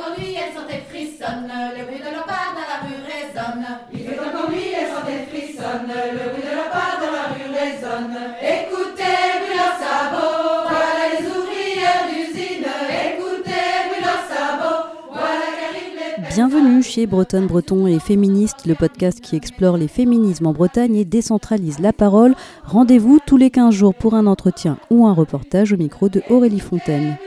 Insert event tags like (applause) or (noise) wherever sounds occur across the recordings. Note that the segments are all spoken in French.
encore nuit, elles sont et frissonnent, le bruit de leur pas dans la rue résonne. Il fait encore nuit, elles sont et frissonnent, le bruit de leur pas dans la rue résonne. Écoutez, bruit leurs sabots, voilà les ouvrières d'usine. Écoutez, bruit leurs sabots, voilà qu'arrivent les Bienvenue chez Bretonne Breton et Féministe, le podcast qui explore les féminismes en Bretagne et décentralise la parole. Rendez-vous tous les 15 jours pour un entretien ou un reportage au micro de Aurélie Fontaine.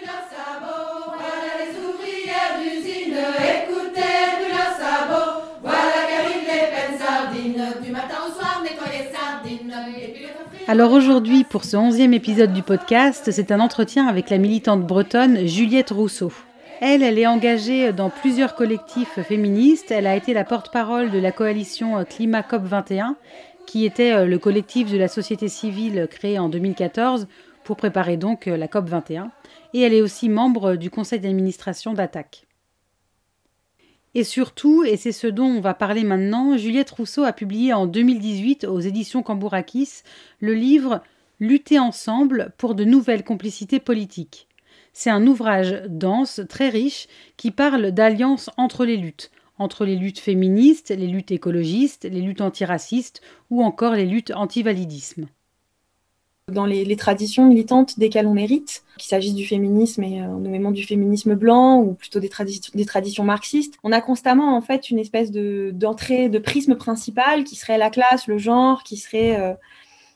Alors aujourd'hui, pour ce onzième épisode du podcast, c'est un entretien avec la militante bretonne Juliette Rousseau. Elle, elle est engagée dans plusieurs collectifs féministes. Elle a été la porte-parole de la coalition Climat COP21, qui était euh, le collectif de la société civile créé en 2014 pour préparer donc euh, la COP21. Et elle est aussi membre du conseil d'administration d'Attaque. Et surtout, et c'est ce dont on va parler maintenant, Juliette Rousseau a publié en 2018 aux éditions Cambourakis le livre Lutter ensemble pour de nouvelles complicités politiques. C'est un ouvrage dense, très riche, qui parle d'alliance entre les luttes, entre les luttes féministes, les luttes écologistes, les luttes antiracistes ou encore les luttes anti-validisme. Dans les, traditions militantes desquelles on hérite, qu'il s'agisse du féminisme et euh, nommément du féminisme blanc ou plutôt des traditions marxistes, on a constamment en fait une espèce de d'entrée de prisme principal qui serait la classe, le genre, qui serait euh,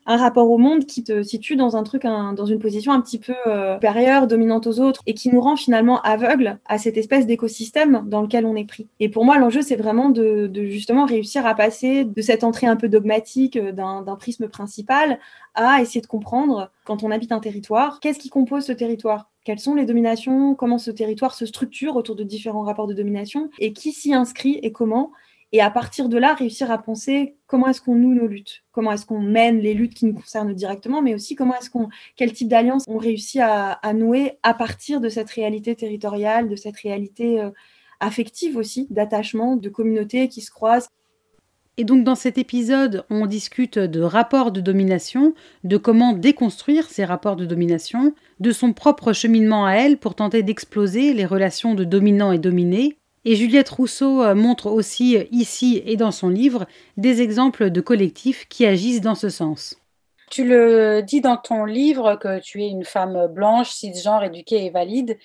un rapport au monde qui te situe dans un truc, dans une position un petit peu euh, supérieure, dominante aux autres, et qui nous rend finalement aveugles à cette espèce d'écosystème dans lequel on est pris. Et pour moi, l'enjeu, c'est vraiment de, de justement réussir à passer de cette entrée un peu dogmatique euh, d'un prisme principal à essayer de comprendre, quand on habite un territoire, qu'est-ce qui compose ce territoire? Quelles sont les dominations? Comment ce territoire se structure autour de différents rapports de domination? Et qui s'y inscrit et comment? Et à partir de là, réussir à penser comment est-ce qu'on noue nos luttes Comment est-ce qu'on mène les luttes qui nous concernent directement Mais aussi comment est-ce qu'on, quel type d'alliance on réussit à, à nouer à partir de cette réalité territoriale, de cette réalité euh, affective aussi, d'attachement, de communautés qui se croisent. Et donc dans cet épisode, on discute de rapports de domination, de comment déconstruire ces rapports de domination, de son propre cheminement à elle pour tenter d'exploser les relations de dominant et dominé. Et Juliette Rousseau euh, montre aussi euh, ici et dans son livre des exemples de collectifs qui agissent dans ce sens. Tu le dis dans ton livre que tu es une femme blanche, cisgenre, éduquée et valide.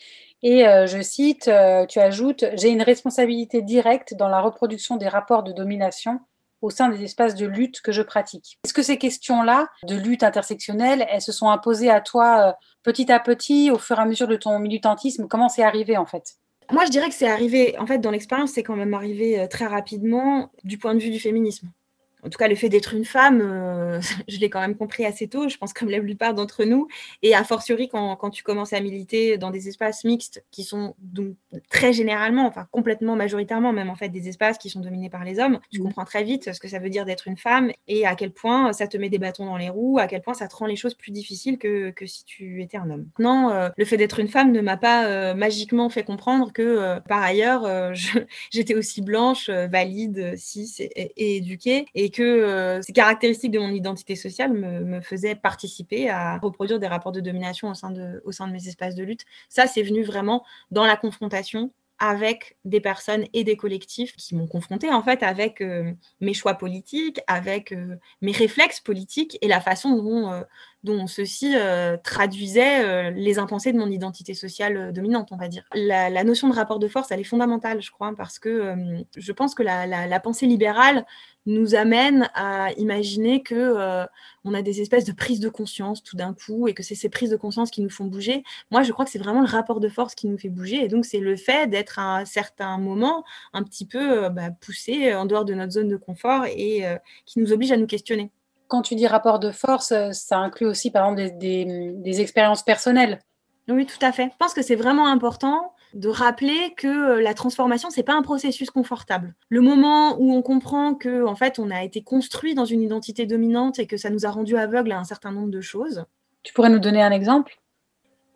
Et euh, je cite, tu ajoutes, j'ai une responsabilité directe dans la reproduction des rapports de domination au sein des espaces de lutte que je pratique. Est-ce que ces questions-là de lutte intersectionnelle, elles se sont imposées à toi petit à petit, au fur et à mesure de ton militantisme? Comment c'est arrivé en fait? Moi, je dirais que c'est arrivé, en fait, dans l'expérience, c'est quand même arrivé euh, très rapidement du point de vue du féminisme. En tout cas, le fait d'être une femme, euh, (laughs) je l'ai quand même compris assez tôt, je pense comme la plupart d'entre nous. Et a fortiori, quand, quand tu commences à militer dans des espaces mixtes qui sont donc très généralement, enfin complètement majoritairement même en fait, des espaces qui sont dominés par les hommes, tu Mhm. comprends très vite ce que ça veut dire d'être une femme et à quel point ça te met des bâtons dans les roues, à quel point ça te rend les choses plus difficiles que, que si tu étais un homme. Non, euh, le fait d'être une femme ne m'a pas euh, magiquement fait comprendre que par ailleurs, (laughs) j'étais aussi blanche, valide, cis et, et- et éduquée, et que euh, ces caractéristiques de mon identité sociale me, me faisaient participer à reproduire des rapports de domination au sein de, au sein de mes espaces de lutte. Ça, c'est venu vraiment dans la confrontation avec des personnes et des collectifs qui m'ont confrontée en fait avec euh, mes choix politiques, avec euh, mes réflexes politiques et la façon dont, dont ceux-ci euh, traduisaient euh, les impensés de mon identité sociale euh, dominante, on va dire. La, notion de rapport de force, elle est fondamentale, je crois, parce que je pense que la, pensée libérale nous amène à imaginer que on a des espèces de prises de conscience tout d'un coup et que c'est ces prises de conscience qui nous font bouger. Moi, je crois que c'est vraiment le rapport de force qui nous fait bouger et donc c'est le fait d'être à un certain moment un petit peu bah, poussé en dehors de notre zone de confort et qui nous oblige à nous questionner. Quand tu dis rapport de force, euh, ça inclut aussi par exemple des, des- des expériences personnelles. Oui, tout à fait. Je pense que c'est vraiment important de rappeler que euh, la transformation, c'est pas un processus confortable. Le moment où on comprend que, en fait, on a été construit dans une identité dominante et que ça nous a rendu aveugles à un certain nombre de choses. Tu pourrais nous donner un exemple?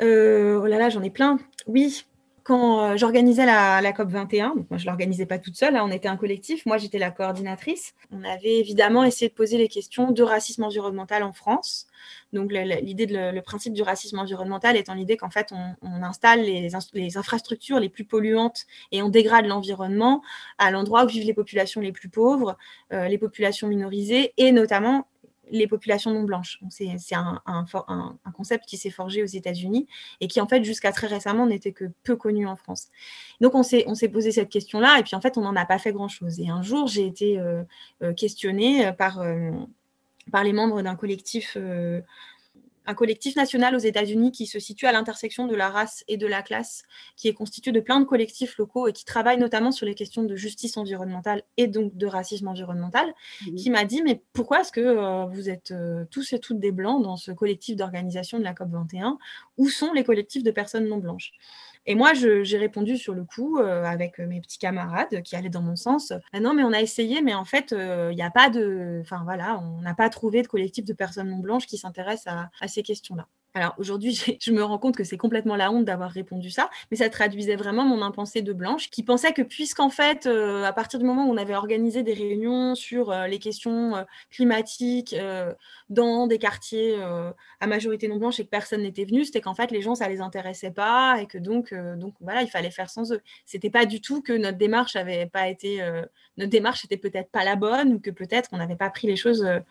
Euh, oh là là, j'en ai plein. Oui. Quand j'organisais la, COP 21, donc moi je l'organisais pas toute seule, hein, on était un collectif, moi j'étais la coordinatrice. On avait évidemment essayé de poser les questions de racisme environnemental en France. Donc l'idée, le, le, principe du racisme environnemental étant l'idée qu'en fait on, installe les, les, infrastructures les plus polluantes et on dégrade l'environnement à l'endroit où vivent les populations les plus pauvres, euh, les populations minorisées et notamment les populations non blanches. C'est un, concept qui s'est forgé aux États-Unis et qui, en fait, jusqu'à très récemment, n'était que peu connu en France. Donc, on s'est posé cette question-là et puis, en fait, on n'en a pas fait grand-chose. Et un jour, j'ai été euh, euh, questionnée par, par les membres d'un collectif un collectif national aux États-Unis qui se situe à l'intersection de la race et de la classe, qui est constitué de plein de collectifs locaux et qui travaille notamment sur les questions de justice environnementale et donc de racisme environnemental, mhm. qui m'a dit mais pourquoi est-ce que euh, vous êtes euh, tous et toutes des blancs dans ce collectif d'organisation de la COP 21 Où sont les collectifs de personnes non blanches? Et moi, j'ai répondu sur le coup euh, avec mes petits camarades qui allaient dans mon sens. Ah non, mais on a essayé, mais en fait, il n'y a pas de. Enfin voilà, on n'a pas trouvé de collectif de personnes non blanches qui s'intéressent à ces questions-là. Alors aujourd'hui, (laughs) je me rends compte que c'est complètement la honte d'avoir répondu ça, mais ça traduisait vraiment mon impensée de blanche, qui pensait que puisqu'en fait, euh, à partir du moment où on avait organisé des réunions sur euh, les questions euh, climatiques dans des quartiers à majorité non blanche et que personne n'était venu, c'était qu'en fait les gens ça les intéressait pas et que donc voilà il fallait faire sans eux. C'était pas du tout que notre démarche avait pas été notre démarche était peut-être pas la bonne ou que peut-être qu'on n'avait pas pris les choses de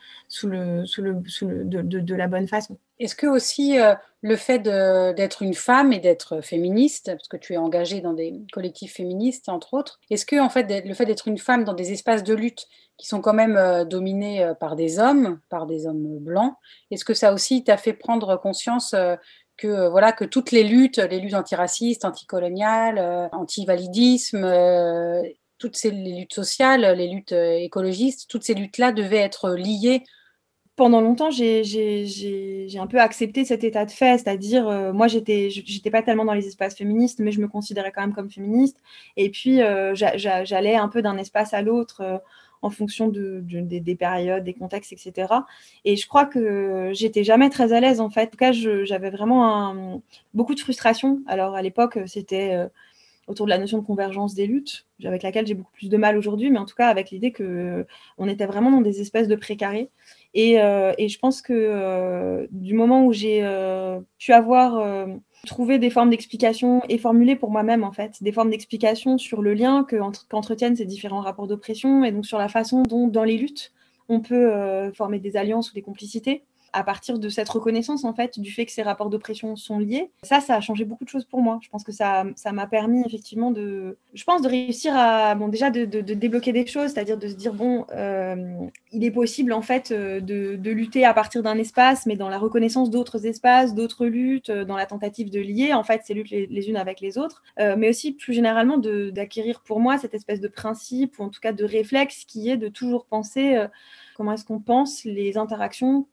la bonne façon. Est-ce que aussi euh, le fait d'être une femme et d'être féministe, parce que tu es engagée dans des collectifs féministes entre autres, est-ce que en fait le fait d'être une femme dans des espaces de lutte qui sont quand même euh, dominés euh, par des hommes, par des hommes blancs, est-ce que ça aussi t'a fait prendre conscience que voilà que toutes les luttes, les luttes antiracistes, anticoloniales, anti-validisme, toutes ces luttes sociales, les luttes écologistes, toutes ces luttes-là devaient être liées pendant longtemps, j'ai un peu accepté cet état de fait, c'est-à-dire, euh, moi, j'étais pas tellement dans les espaces féministes, mais je me considérais quand même comme féministe. Et puis, euh, j'allais un peu d'un espace à l'autre euh, en fonction de, des, périodes, des contextes, etc. Et je crois que j'étais jamais très à l'aise, en fait. En tout cas, j'avais vraiment beaucoup de frustration. Alors, à l'époque, c'était autour de la notion de convergence des luttes, avec laquelle j'ai beaucoup plus de mal aujourd'hui, mais en tout cas avec l'idée que on était vraiment dans des espèces de précarés. Euh, et, je pense que euh, du moment où j'ai euh, pu avoir trouvé des formes d'explication et formuler pour moi-même, en fait, des formes d'explication sur le lien qu'entretiennent ces différents rapports d'oppression et donc sur la façon dont, dans les luttes, on peut former des alliances ou des complicités à partir de cette reconnaissance en fait du fait que ces rapports d'oppression sont liés. Ça, ça a changé beaucoup de choses pour moi. Je pense que ça, ça m'a permis effectivement de, je pense, de réussir à, bon, déjà de, débloquer des choses, c'est-à-dire de se dire bon, euh, il est possible en fait euh, de, lutter à partir d'un espace, mais dans la reconnaissance d'autres espaces, d'autres luttes, euh, dans la tentative de lier en fait ces luttes les, unes avec les autres, mais aussi plus généralement d'acquérir pour moi cette espèce de principe ou en tout cas de réflexe qui est de toujours penser comment est-ce qu'on pense les interactions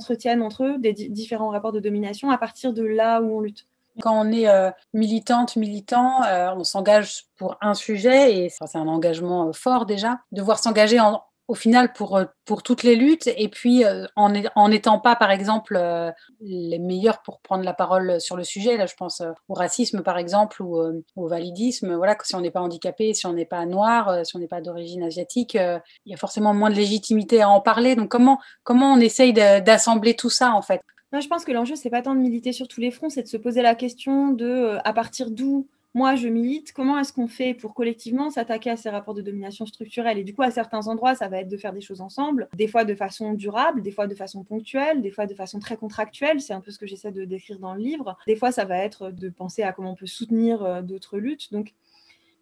qu'entretiennent entre eux des différents rapports de domination à partir de là où on lutte. Quand on est euh, militante, militant, euh, on s'engage pour un sujet et c'est un engagement euh, fort déjà. Devoir s'engager en, au final pour, euh, pour toutes les luttes. Et puis euh, en n'étant pas par exemple euh, les meilleurs pour prendre la parole sur le sujet là je pense au racisme par exemple ou au validisme voilà si on n'est pas handicapé si on n'est pas noir si on n'est pas d'origine asiatique il y a forcément moins de légitimité à en parler. Donc comment comment on essaye d'assembler tout ça en fait? Je pense que l'enjeu c'est pas tant de militer sur tous les fronts c'est de se poser la question de à partir d'où moi, je milite, comment est-ce qu'on fait pour collectivement s'attaquer à ces rapports de domination structurelle? Et du coup, à certains endroits, ça va être de faire des choses ensemble, des fois de façon durable, des fois de façon ponctuelle, des fois de façon très contractuelle, c'est un peu ce que j'essaie de décrire dans le livre. Des fois, ça va être de penser à comment on peut soutenir euh, d'autres luttes. Donc,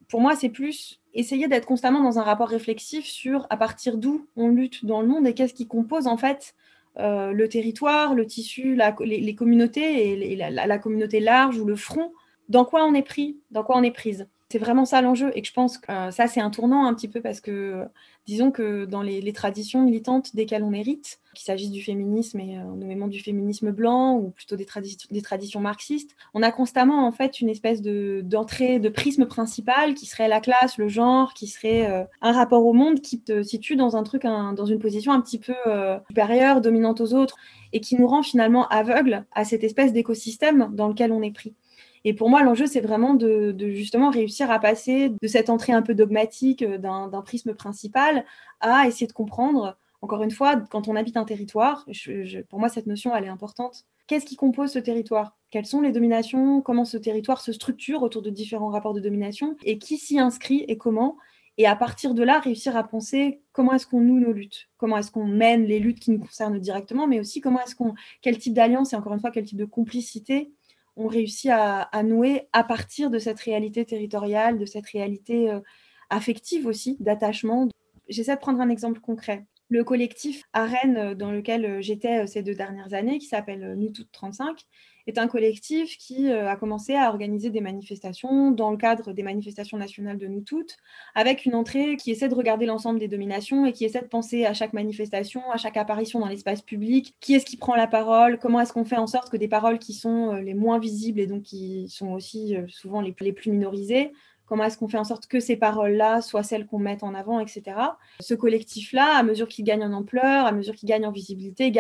pour moi, c'est plus essayer d'être constamment dans un rapport réflexif sur à partir d'où on lutte dans le monde et qu'est-ce qui compose en fait euh, le territoire, le tissu, les, communautés et la, communauté large ou le front dans quoi on est pris, dans quoi on est prise? C'est vraiment ça l'enjeu et je pense que euh, ça c'est un tournant un petit peu parce que disons que dans les, traditions militantes desquelles on hérite, qu'il s'agisse du féminisme et euh, nommément du féminisme blanc ou plutôt des, traditions marxistes, on a constamment en fait une espèce d'entrée de, prisme principal qui serait la classe, le genre, qui serait euh, un rapport au monde qui te situe dans un truc, dans une position un petit peu supérieure, dominante aux autres et qui nous rend finalement aveugles à cette espèce d'écosystème dans lequel on est pris. Et pour moi, l'enjeu, c'est vraiment de, justement réussir à passer de cette entrée un peu dogmatique euh, d'un prisme principal à essayer de comprendre, encore une fois, quand on habite un territoire, pour moi, cette notion, elle est importante. Qu'est-ce qui compose ce territoire? Quelles sont les dominations? Comment ce territoire se structure autour de différents rapports de domination? Et qui s'y inscrit et comment? Et à partir de là, réussir à penser comment est-ce qu'on noue nos luttes, comment est-ce qu'on mène les luttes qui nous concernent directement, mais aussi comment est-ce qu'on, quel type d'alliance et encore une fois, quel type de complicité on réussit à, nouer à partir de cette réalité territoriale, de cette réalité euh, affective aussi, d'attachement. J'essaie de prendre un exemple concret. Le collectif à euh, dans lequel euh, j'étais ces deux dernières années, qui s'appelle Nous Toutes 35, est un collectif qui a commencé à organiser des manifestations dans le cadre des manifestations nationales de Nous Toutes, avec une entrée qui essaie de regarder l'ensemble des dominations et qui essaie de penser à chaque manifestation, à chaque apparition dans l'espace public, qui est-ce qui prend la parole, comment est-ce qu'on fait en sorte que des paroles qui sont les moins visibles et donc qui sont aussi souvent les plus minorisées, Comment est-ce qu'on fait en sorte que ces paroles-là soient celles qu'on mette en avant, etc. Ce collectif-là, à mesure qu'il gagne en ampleur, à mesure qu'il gagne en visibilité, il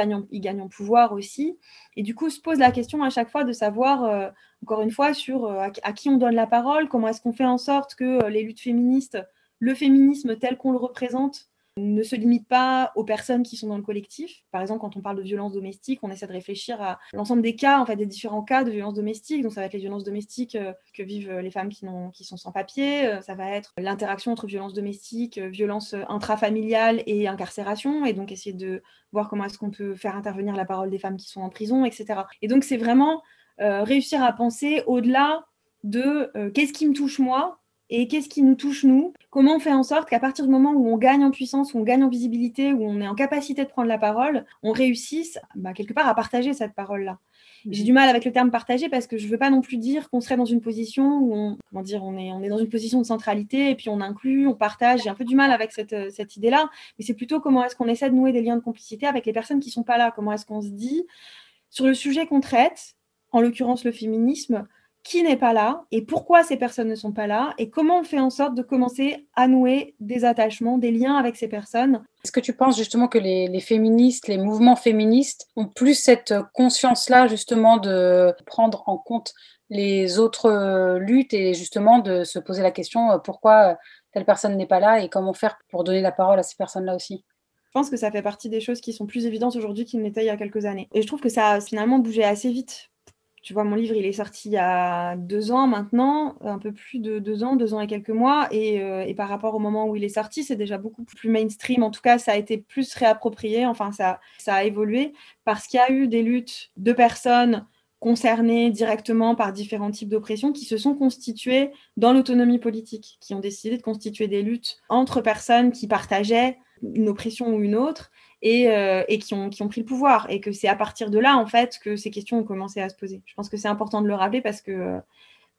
gagne en, pouvoir aussi. Et du coup, se pose la question à chaque fois de savoir, euh, encore une fois, sur euh, à, qui on donne la parole, comment est-ce qu'on fait en sorte que euh, les luttes féministes, le féminisme tel qu'on le représente, ne se limite pas aux personnes qui sont dans le collectif. Par exemple, quand on parle de violence domestique, on essaie de réfléchir à l'ensemble des cas, en fait, des différents cas de violence domestique. Donc, ça va être les violences domestiques euh, que vivent euh, les femmes qui, sont sans papier. Euh, ça va être l'interaction entre violence domestique, violence intrafamiliale et incarcération. Et donc, essayer de voir comment est-ce qu'on peut faire intervenir la parole des femmes qui sont en prison, etc. Et donc, c'est vraiment réussir à penser au-delà de qu'est-ce qui me touche moi et qu'est-ce qui nous touche nous? Comment on fait en sorte qu'à partir du moment où on gagne en puissance, où on gagne en visibilité, où on est en capacité de prendre la parole, on réussisse bah, quelque part à partager cette parole-là? Mmh. j'ai du mal avec le terme partager parce que je ne veux pas non plus dire qu'on serait dans une position où on, comment dire, on est, on est dans une position de centralité et puis on inclut, on partage. J'ai un peu du mal avec cette, cette idée-là, mais c'est plutôt comment est-ce qu'on essaie de nouer des liens de complicité avec les personnes qui ne sont pas là? Comment est-ce qu'on se dit sur le sujet qu'on traite, en l'occurrence le féminisme, qui n'est pas là et pourquoi ces personnes ne sont pas là et comment on fait en sorte de commencer à nouer des attachements, des liens avec ces personnes. Est-ce que tu penses justement que les, féministes, les mouvements féministes ont plus cette conscience-là justement de prendre en compte les autres euh, luttes et justement de se poser la question euh, pourquoi telle personne n'est pas là et comment faire pour donner la parole à ces personnes-là aussi? Je pense que ça fait partie des choses qui sont plus évidentes aujourd'hui qu'il n'était il y a quelques années. Et je trouve que ça a finalement bougé assez vite tu vois, mon livre, il est sorti il y a deux ans maintenant, un peu plus de deux ans, deux ans et quelques mois. Et, euh, par rapport au moment où il est sorti, c'est déjà beaucoup plus mainstream. En tout cas, ça a été plus réapproprié. Enfin, ça, ça a évolué parce qu'il y a eu des luttes de personnes concernées directement par différents types d'oppression qui se sont constituées dans l'autonomie politique, qui ont décidé de constituer des luttes entre personnes qui partageaient une oppression ou une autre et, euh, et qui, ont, qui, ont, pris le pouvoir. Et que c'est à partir de là, en fait, que ces questions ont commencé à se poser. Je pense que c'est important de le rappeler parce que.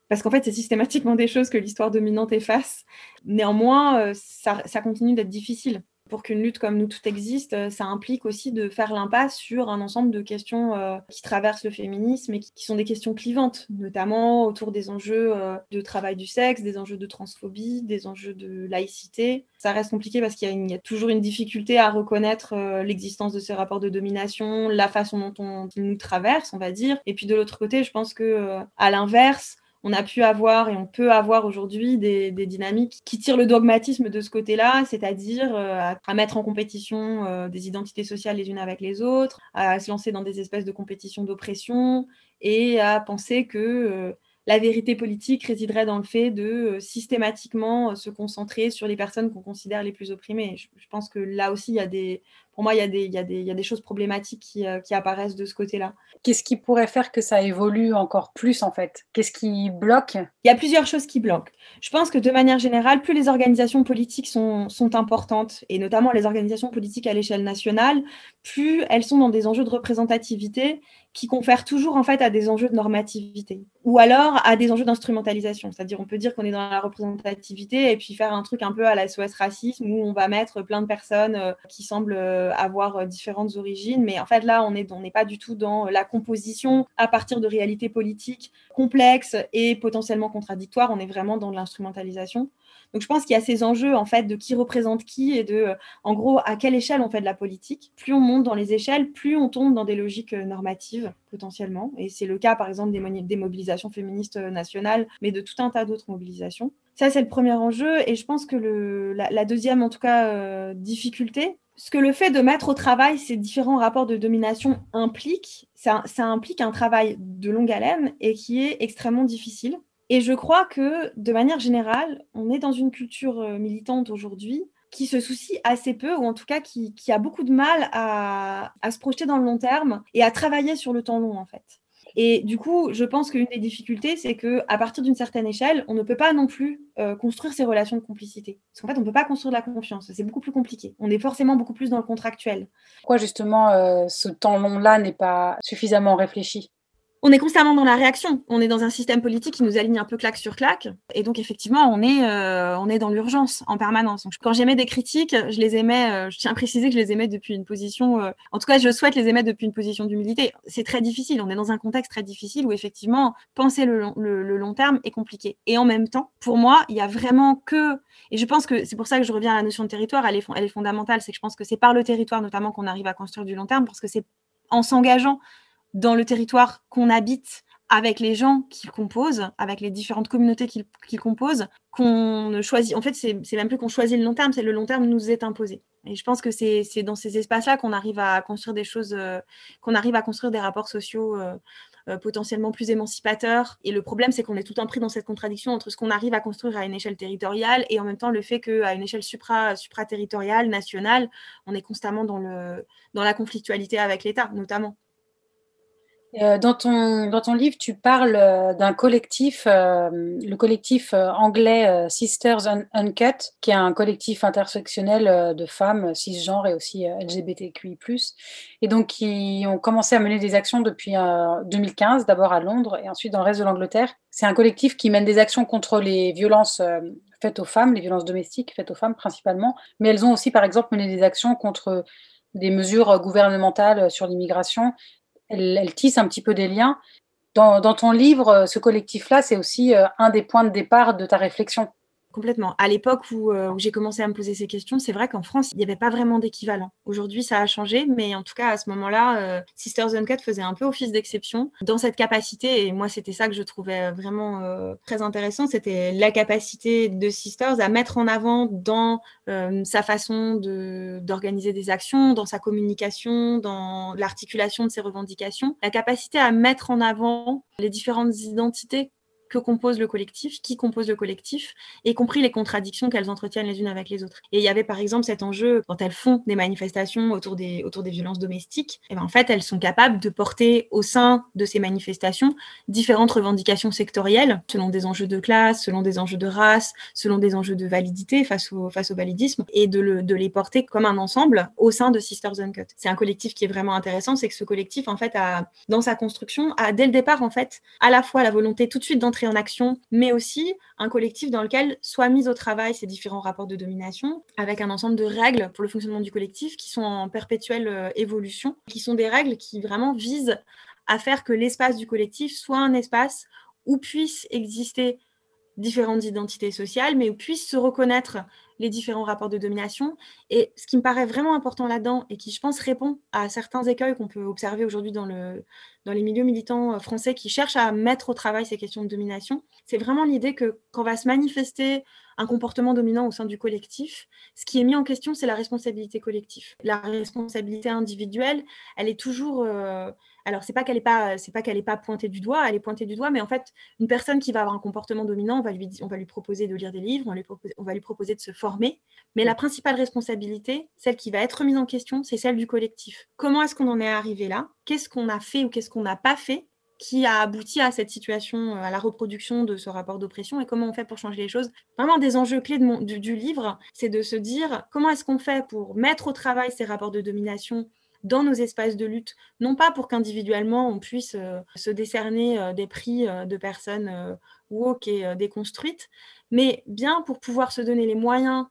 parce qu'en fait, c'est systématiquement des choses que l'histoire dominante efface. Néanmoins, euh, ça continue d'être difficile pour qu'une lutte comme nous tout existe, euh, ça implique aussi de faire l'impasse sur un ensemble de questions euh, qui traversent le féminisme et qui, sont des questions clivantes, notamment autour des enjeux euh, de travail du sexe, des enjeux de transphobie, des enjeux de laïcité. Ça reste compliqué parce qu'il y, a toujours une difficulté à reconnaître l'existence de ces rapports de domination, la façon dont on nous traverse, on va dire. Et puis de l'autre côté, je pense que à l'inverse, on a pu avoir et on peut avoir aujourd'hui des, dynamiques qui tirent le dogmatisme de ce côté-là, c'est-à-dire euh, à, mettre en compétition euh, des identités sociales les unes avec les autres, à se lancer dans des espèces de compétitions d'oppression et à penser que euh, la vérité politique résiderait dans le fait de systématiquement se concentrer sur les personnes qu'on considère les plus opprimées. Je, pense que là aussi, il y a des, pour moi, il y, a des, il, y a des, il y a des choses problématiques qui, euh, qui apparaissent de ce côté-là. Qu'est-ce qui pourrait faire que ça évolue encore plus, en fait? Qu'est-ce qui bloque? Il y a plusieurs choses qui bloquent. Je pense que de manière générale, plus les organisations politiques sont, sont importantes, et notamment les organisations politiques à l'échelle nationale, plus elles sont dans des enjeux de représentativité qui confèrent toujours en fait à des enjeux de normativité ou alors à des enjeux d'instrumentalisation. C'est-à-dire on peut dire qu'on est dans la représentativité et puis faire un truc un peu à la SOS racisme où on va mettre plein de personnes euh, qui semblent euh, avoir euh, différentes origines. Mais en fait, là, on n'est on pas du tout dans la composition à partir de réalités politiques complexes et potentiellement contradictoires. On est vraiment dans l'instrumentalisation. Donc je pense qu'il y a ces enjeux en fait de qui représente qui et de euh, en gros à quelle échelle on fait de la politique. Plus on monte dans les échelles, plus on tombe dans des logiques normatives collectives, potentiellement. Et c'est le cas, par exemple, des, mobilisations féministes nationales, mais de tout un tas d'autres mobilisations. Ça, c'est le premier enjeu. Et je pense que la, deuxième, en tout cas, difficulté, ce que le fait de mettre au travail ces différents rapports de domination implique, ça, implique un travail de longue haleine et qui est extrêmement difficile. Et je crois que, de manière générale, on est dans une culture euh, militante aujourd'hui qui se soucie assez peu, ou en tout cas qui, a beaucoup de mal à, à, se projeter dans le long terme et à travailler sur le temps long, en fait. Et du coup, je pense qu'une des difficultés, c'est qu'à partir d'une certaine échelle, on ne peut pas non plus euh, construire ces relations de complicité. Parce qu'en fait, on ne peut pas construire de la confiance. C'est beaucoup plus compliqué. On est forcément beaucoup plus dans le contractuel. Pourquoi justement euh, ce temps long-là n'est pas suffisamment réfléchi? On est constamment dans la réaction. On est dans un système politique qui nous aligne un peu claque sur claque. Et donc, effectivement, on est, euh, on est dans l'urgence en permanence. Quand j'émets des critiques, je les émets, euh, je tiens à préciser que je les émets depuis une position, euh, en tout cas, je souhaite les émettre depuis une position d'humilité. C'est très difficile. On est dans un contexte très difficile où, effectivement, penser le long, terme est compliqué. Et en même temps, pour moi, il y a vraiment que, et je pense que c'est pour ça que je reviens à la notion de territoire, elle est fondamentale. C'est que je pense que c'est par le territoire, notamment, qu'on arrive à construire du long terme parce que c'est en s'engageant dans le territoire qu'on habite avec les gens qui composent, avec les différentes communautés qui, composent, qu'on choisit. En fait, c'est même plus qu'on choisit le long terme, c'est le long terme nous est imposé. Et je pense que c'est dans ces espaces-là qu'on arrive à construire des choses, euh, qu'on arrive à construire des rapports sociaux euh, euh, potentiellement plus émancipateurs. Et le problème, c'est qu'on est tout le temps pris dans cette contradiction entre ce qu'on arrive à construire à une échelle territoriale et en même temps le fait qu'à une échelle supra, supra-territoriale, nationale, on est constamment dans, le, dans la conflictualité avec l'État, notamment. Euh, dans, ton, dans ton livre, tu parles euh, d'un collectif, euh, le collectif anglais Sisters Uncut, qui est un collectif intersectionnel de femmes cisgenres et aussi LGBTQI+, et donc qui ont commencé à mener des actions depuis 2015, d'abord à Londres et ensuite dans le reste de l'Angleterre. C'est un collectif qui mène des actions contre les violences faites aux femmes, les violences domestiques faites aux femmes principalement, mais elles ont aussi par exemple mené des actions contre des mesures gouvernementales sur l'immigration elle, tisse un petit peu des liens. Dans, ton livre, ce collectif-là, c'est aussi euh, un des points de départ de ta réflexion. Complètement. À l'époque euh, où, j'ai commencé à me poser ces questions, c'est vrai qu'en France, il n'y avait pas vraiment d'équivalent. Aujourd'hui, ça a changé, mais en tout cas, à ce moment-là, euh, Sisters Uncut faisait un peu office d'exception dans cette capacité. Et moi, c'était ça que je trouvais vraiment euh, très intéressant. C'était la capacité de Sisters à mettre en avant dans sa façon d'organiser des actions, dans sa communication, dans l'articulation de ses revendications, la capacité à mettre en avant les différentes identités que compose le collectif, qui compose le collectif, y compris les contradictions qu'elles entretiennent les unes avec les autres. Et il y avait par exemple cet enjeu, quand elles font des manifestations autour des, autour des violences domestiques, et eh ben, en fait, elles sont capables de porter au sein de ces manifestations différentes revendications sectorielles, selon des enjeux de classe, selon des enjeux de race, selon des enjeux de validité face au, face au validisme, et de, le, de les porter comme un ensemble au sein de Sisters Uncut. C'est un collectif qui est vraiment intéressant, c'est que ce collectif, en fait, a, dans sa construction, a dès le départ, en fait, à la fois la volonté tout de suite d'entrer en action, mais aussi un collectif dans lequel soient mis au travail ces différents rapports de domination, avec un ensemble de règles pour le fonctionnement du collectif qui sont en perpétuelle euh, évolution, qui sont des règles qui vraiment visent à faire que l'espace du collectif soit un espace où puissent exister différentes identités sociales, mais où puissent se reconnaître les différents rapports de domination. Et ce qui me paraît vraiment important là-dedans, et qui, je pense, répond à certains écueils qu'on peut observer aujourd'hui dans, le, dans les milieux militants euh, français qui cherchent à mettre au travail ces questions de domination, c'est vraiment l'idée que quand va se manifester un comportement dominant au sein du collectif, ce qui est mis en question, c'est la responsabilité collective. La responsabilité individuelle, elle est toujours... Euh, alors c'est pas qu'elle est pas c'est pas qu'elle est pas pointée du doigt, elle est pointée du doigt, mais en fait une personne qui va avoir un comportement dominant, on va lui on va lui proposer de lire des livres, on, lui on va lui proposer de se former, mais la principale responsabilité, celle qui va être mise en question, c'est celle du collectif. Comment est-ce qu'on en est arrivé là? Qu'est-ce qu'on a fait ou qu'est-ce qu'on n'a pas fait qui a abouti à cette situation, euh, à la reproduction de ce rapport d'oppression? Et comment on fait pour changer les choses? Vraiment, des enjeux clés de du, du, livre, c'est de se dire comment est-ce qu'on fait pour mettre au travail ces rapports de domination dans nos espaces de lutte, non pas pour qu'individuellement on puisse euh, se décerner euh, des prix euh, de personnes woke et déconstruites, mais bien pour pouvoir se donner les moyens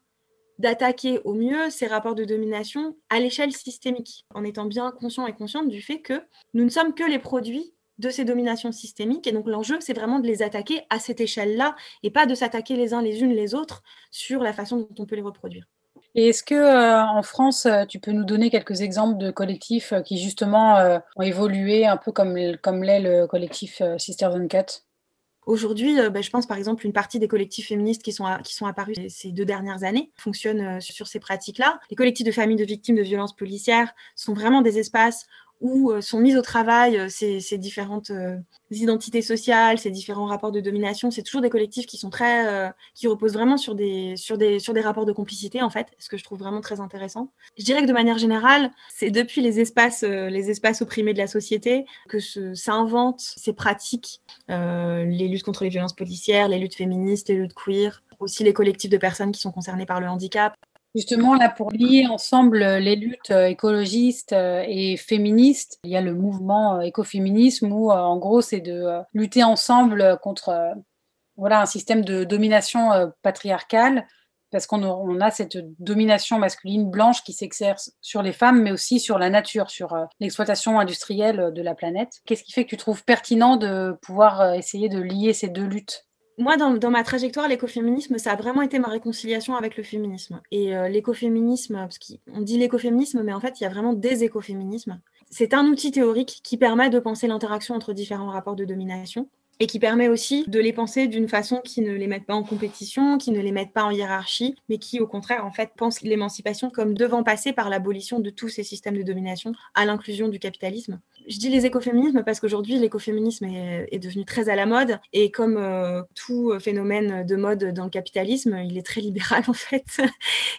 d'attaquer au mieux ces rapports de domination à l'échelle systémique, en étant bien conscient et consciente du fait que nous ne sommes que les produits de ces dominations systémiques. Et donc l'enjeu, c'est vraiment de les attaquer à cette échelle-là et pas de s'attaquer les uns les unes les autres sur la façon dont on peut les reproduire. Et est-ce que en France, tu peux nous donner quelques exemples de collectifs qui justement ont évolué un peu comme, comme l'est le collectif Sisters and Cut Aujourd'hui, bah, je pense par exemple une partie des collectifs féministes qui sont, qui sont apparus ces deux dernières années fonctionnent sur ces pratiques-là. Les collectifs de familles de victimes de violences policières sont vraiment des espaces où euh, sont mises au travail euh, ces, différentes euh, identités sociales, ces différents rapports de domination. C'est toujours des collectifs qui sont très, qui reposent vraiment sur des, sur des, sur des rapports de complicité en fait, ce que je trouve vraiment très intéressant. Je dirais que de manière générale, c'est depuis les espaces, les espaces opprimés de la société que s'inventent ces pratiques, les luttes contre les violences policières, les luttes féministes, les luttes queer, aussi les collectifs de personnes qui sont concernées par le handicap. Justement, là, pour lier ensemble les luttes euh, écologistes euh, et féministes, il y a le mouvement euh, écoféminisme où, en gros, c'est de lutter ensemble contre voilà, un système de domination patriarcale, parce qu'on a cette domination masculine blanche qui s'exerce sur les femmes, mais aussi sur la nature, sur l'exploitation industrielle de la planète. Qu'est-ce qui fait que tu trouves pertinent de pouvoir essayer de lier ces deux luttes? Moi, dans, ma trajectoire, l'écoféminisme, ça a vraiment été ma réconciliation avec le féminisme. Et euh, l'écoféminisme, parce qu'on dit l'écoféminisme, mais en fait, il y a vraiment des écoféminismes. C'est un outil théorique qui permet de penser l'interaction entre différents rapports de domination et qui permet aussi de les penser d'une façon qui ne les mette pas en compétition, qui ne les mette pas en hiérarchie, mais qui au contraire en fait pense l'émancipation comme devant passer par l'abolition de tous ces systèmes de domination à l'inclusion du capitalisme je dis les écoféminismes parce qu'aujourd'hui, l'écoféminisme est, devenu très à la mode. Et comme euh, tout phénomène de mode dans le capitalisme, il est très libéral (laughs) en fait.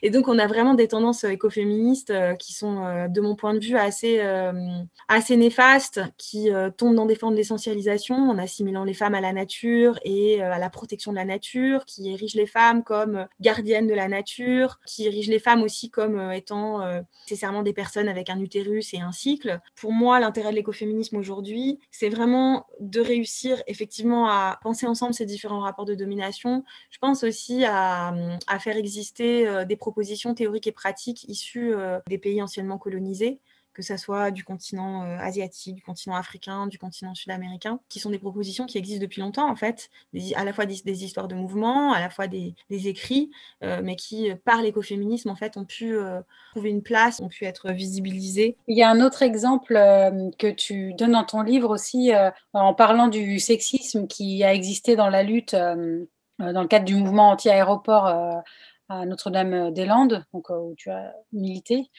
Et donc, on a vraiment des tendances écoféministes euh, qui sont, euh, de mon point de vue, assez, néfastes, qui tombent dans des formes d'essentialisation en assimilant les femmes à la nature et à la protection de la nature, qui érigent les femmes comme gardiennes de la nature, qui érigent les femmes aussi comme étant nécessairement des personnes avec un utérus et un cycle. Pour moi, l'intérêt de l'écoféminisme aujourd'hui, c'est vraiment de réussir effectivement à penser ensemble ces différents rapports de domination. Je pense aussi à, faire exister euh, des propositions théoriques et pratiques issues euh, des pays anciennement colonisés que ce soit du continent euh, asiatique, du continent africain, du continent sud-américain, qui sont des propositions qui existent depuis longtemps, en fait, à la fois des, histoires de mouvements, à la fois des, écrits, euh, mais qui, euh, par l'écoféminisme, en fait, ont pu trouver une place, ont pu être visibilisés. Il y a un autre exemple que tu donnes dans ton livre aussi, en parlant du sexisme qui a existé dans la lutte dans le cadre du mouvement anti-aéroport à Notre-Dame-des-Landes, donc où tu as milité.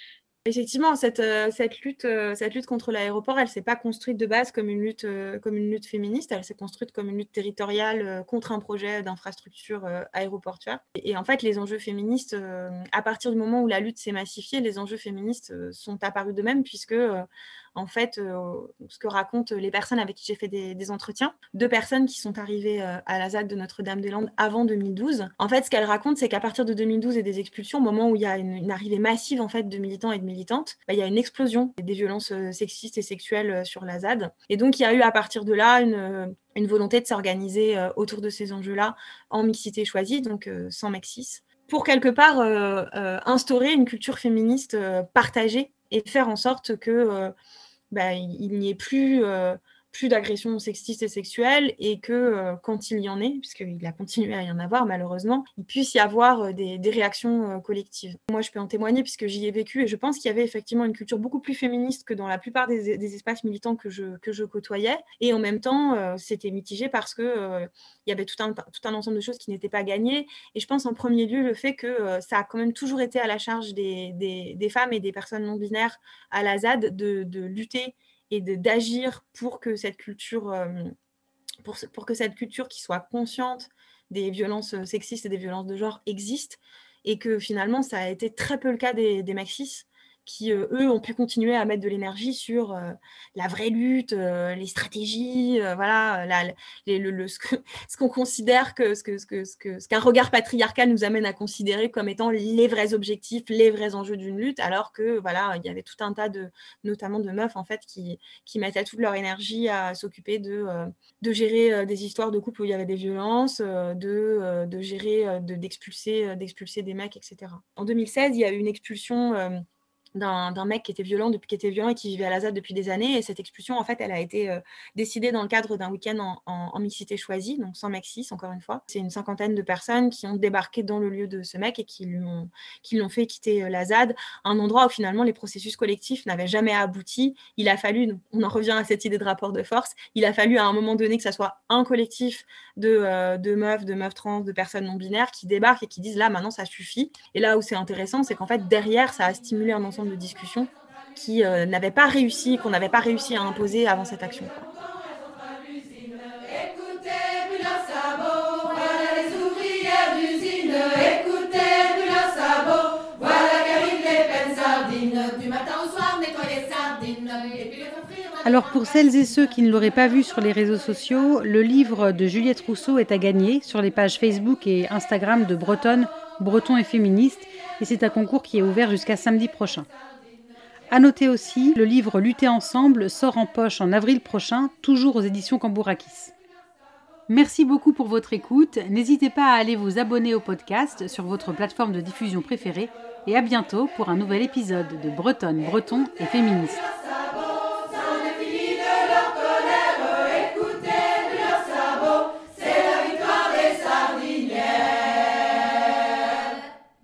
Effectivement, cette, euh, euh, cette lutte contre l'aéroport, elle ne s'est pas construite de base euh, comme une lutte féministe, elle s'est construite comme une lutte territoriale contre un projet d'infrastructure aéroportuaire. Et, en fait, les enjeux féministes, à partir du moment où la lutte s'est massifiée, les enjeux féministes sont apparus de même, puisque en fait, euh, ce que racontent les personnes avec qui j'ai fait des, entretiens, deux personnes qui sont arrivées euh, à la ZAC de Notre-Dame-des-Landes avant 2012. En fait, ce qu'elles racontent, c'est qu'à partir de 2012 et des expulsions, au moment où il y a une, arrivée massive en fait de militants et de militantes, bah, il y a une explosion des violences euh, sexistes et sexuelles sur la ZAD. Et donc, il y a eu à partir de là une, une volonté de s'organiser autour de ces enjeux-là en mixité choisie, donc sans mexis pour quelque part instaurer une culture féministe partagée et faire en sorte que bah, il n'y ait plus euh, plus d'agressions sexistes et sexuelles et que euh, quand il y en ait, puisqu'il a continué à y en avoir malheureusement, il puisse y avoir euh, des, réactions euh, collectives. Moi, je peux en témoigner puisque j'y ai vécu et je pense qu'il y avait effectivement une culture beaucoup plus féministe que dans la plupart des, espaces militants que je, côtoyais. Et en même temps, c'était mitigé parce que il y avait tout un, ensemble de choses qui n'étaient pas gagnées. Et je pense en premier lieu le fait que ça a quand même toujours été à la charge des, femmes et des personnes non binaires à la ZAD de lutter et d'agir pour que cette culture, euh, pour, que cette culture qui soit consciente des violences euh, sexistes et des violences de genre existe, et que finalement ça a été très peu le cas des, des Maxis qui, euh, eux, ont pu continuer à mettre de l'énergie sur euh, la vraie lutte, euh, les stratégies, voilà, le, (laughs) ce qu'on considère que ce qu'un que, ce que, ce regard patriarcal nous amène à considérer comme étant les vrais objectifs, les vrais enjeux d'une lutte, alors que voilà, il y avait tout un tas de, notamment de meufs en fait, qui, qui mettaient toute leur énergie à s'occuper de, de gérer des histoires de couple où il y avait des violences, de, de gérer, d'expulser, d'expulser des mecs, etc. En 2016, il y a eu une expulsion d'un mec qui était violent depuis qui était violent et qui vivait à la ZAD depuis des années. Et cette expulsion, en fait, elle a été euh, décidée dans le cadre d'un week-end en, mixité choisie, donc sans mec encore une fois. C'est une cinquantaine de personnes qui ont débarqué dans le lieu de ce mec et qui l'ont fait quitter euh, la ZAD, un endroit où finalement les processus collectifs n'avaient jamais abouti. Il a fallu, on en revient à cette idée de rapport de force, il a fallu à un moment donné que ça soit un collectif de, euh, de meufs, de meufs trans, de personnes non binaires qui débarquent et qui disent là maintenant ça suffit. Et là où c'est intéressant, c'est qu'en fait derrière ça a stimulé un ensemble de discussions qui euh, n'avaient pas réussi, qu'on n'avait pas réussi à imposer avant cette action. Alors pour celles et ceux qui ne l'auraient pas vu sur les réseaux sociaux, le livre de Juliette Rousseau est à gagner sur les pages Facebook et Instagram de Bretonne, Breton et Féministe et c'est un concours qui est ouvert jusqu'à samedi prochain. À noter aussi, le livre Lutter ensemble sort en poche en avril prochain, toujours aux éditions Cambourakis. Merci beaucoup pour votre écoute. N'hésitez pas à aller vous abonner au podcast sur votre plateforme de diffusion préférée et à bientôt pour un nouvel épisode de Bretonne, Breton et Féministe.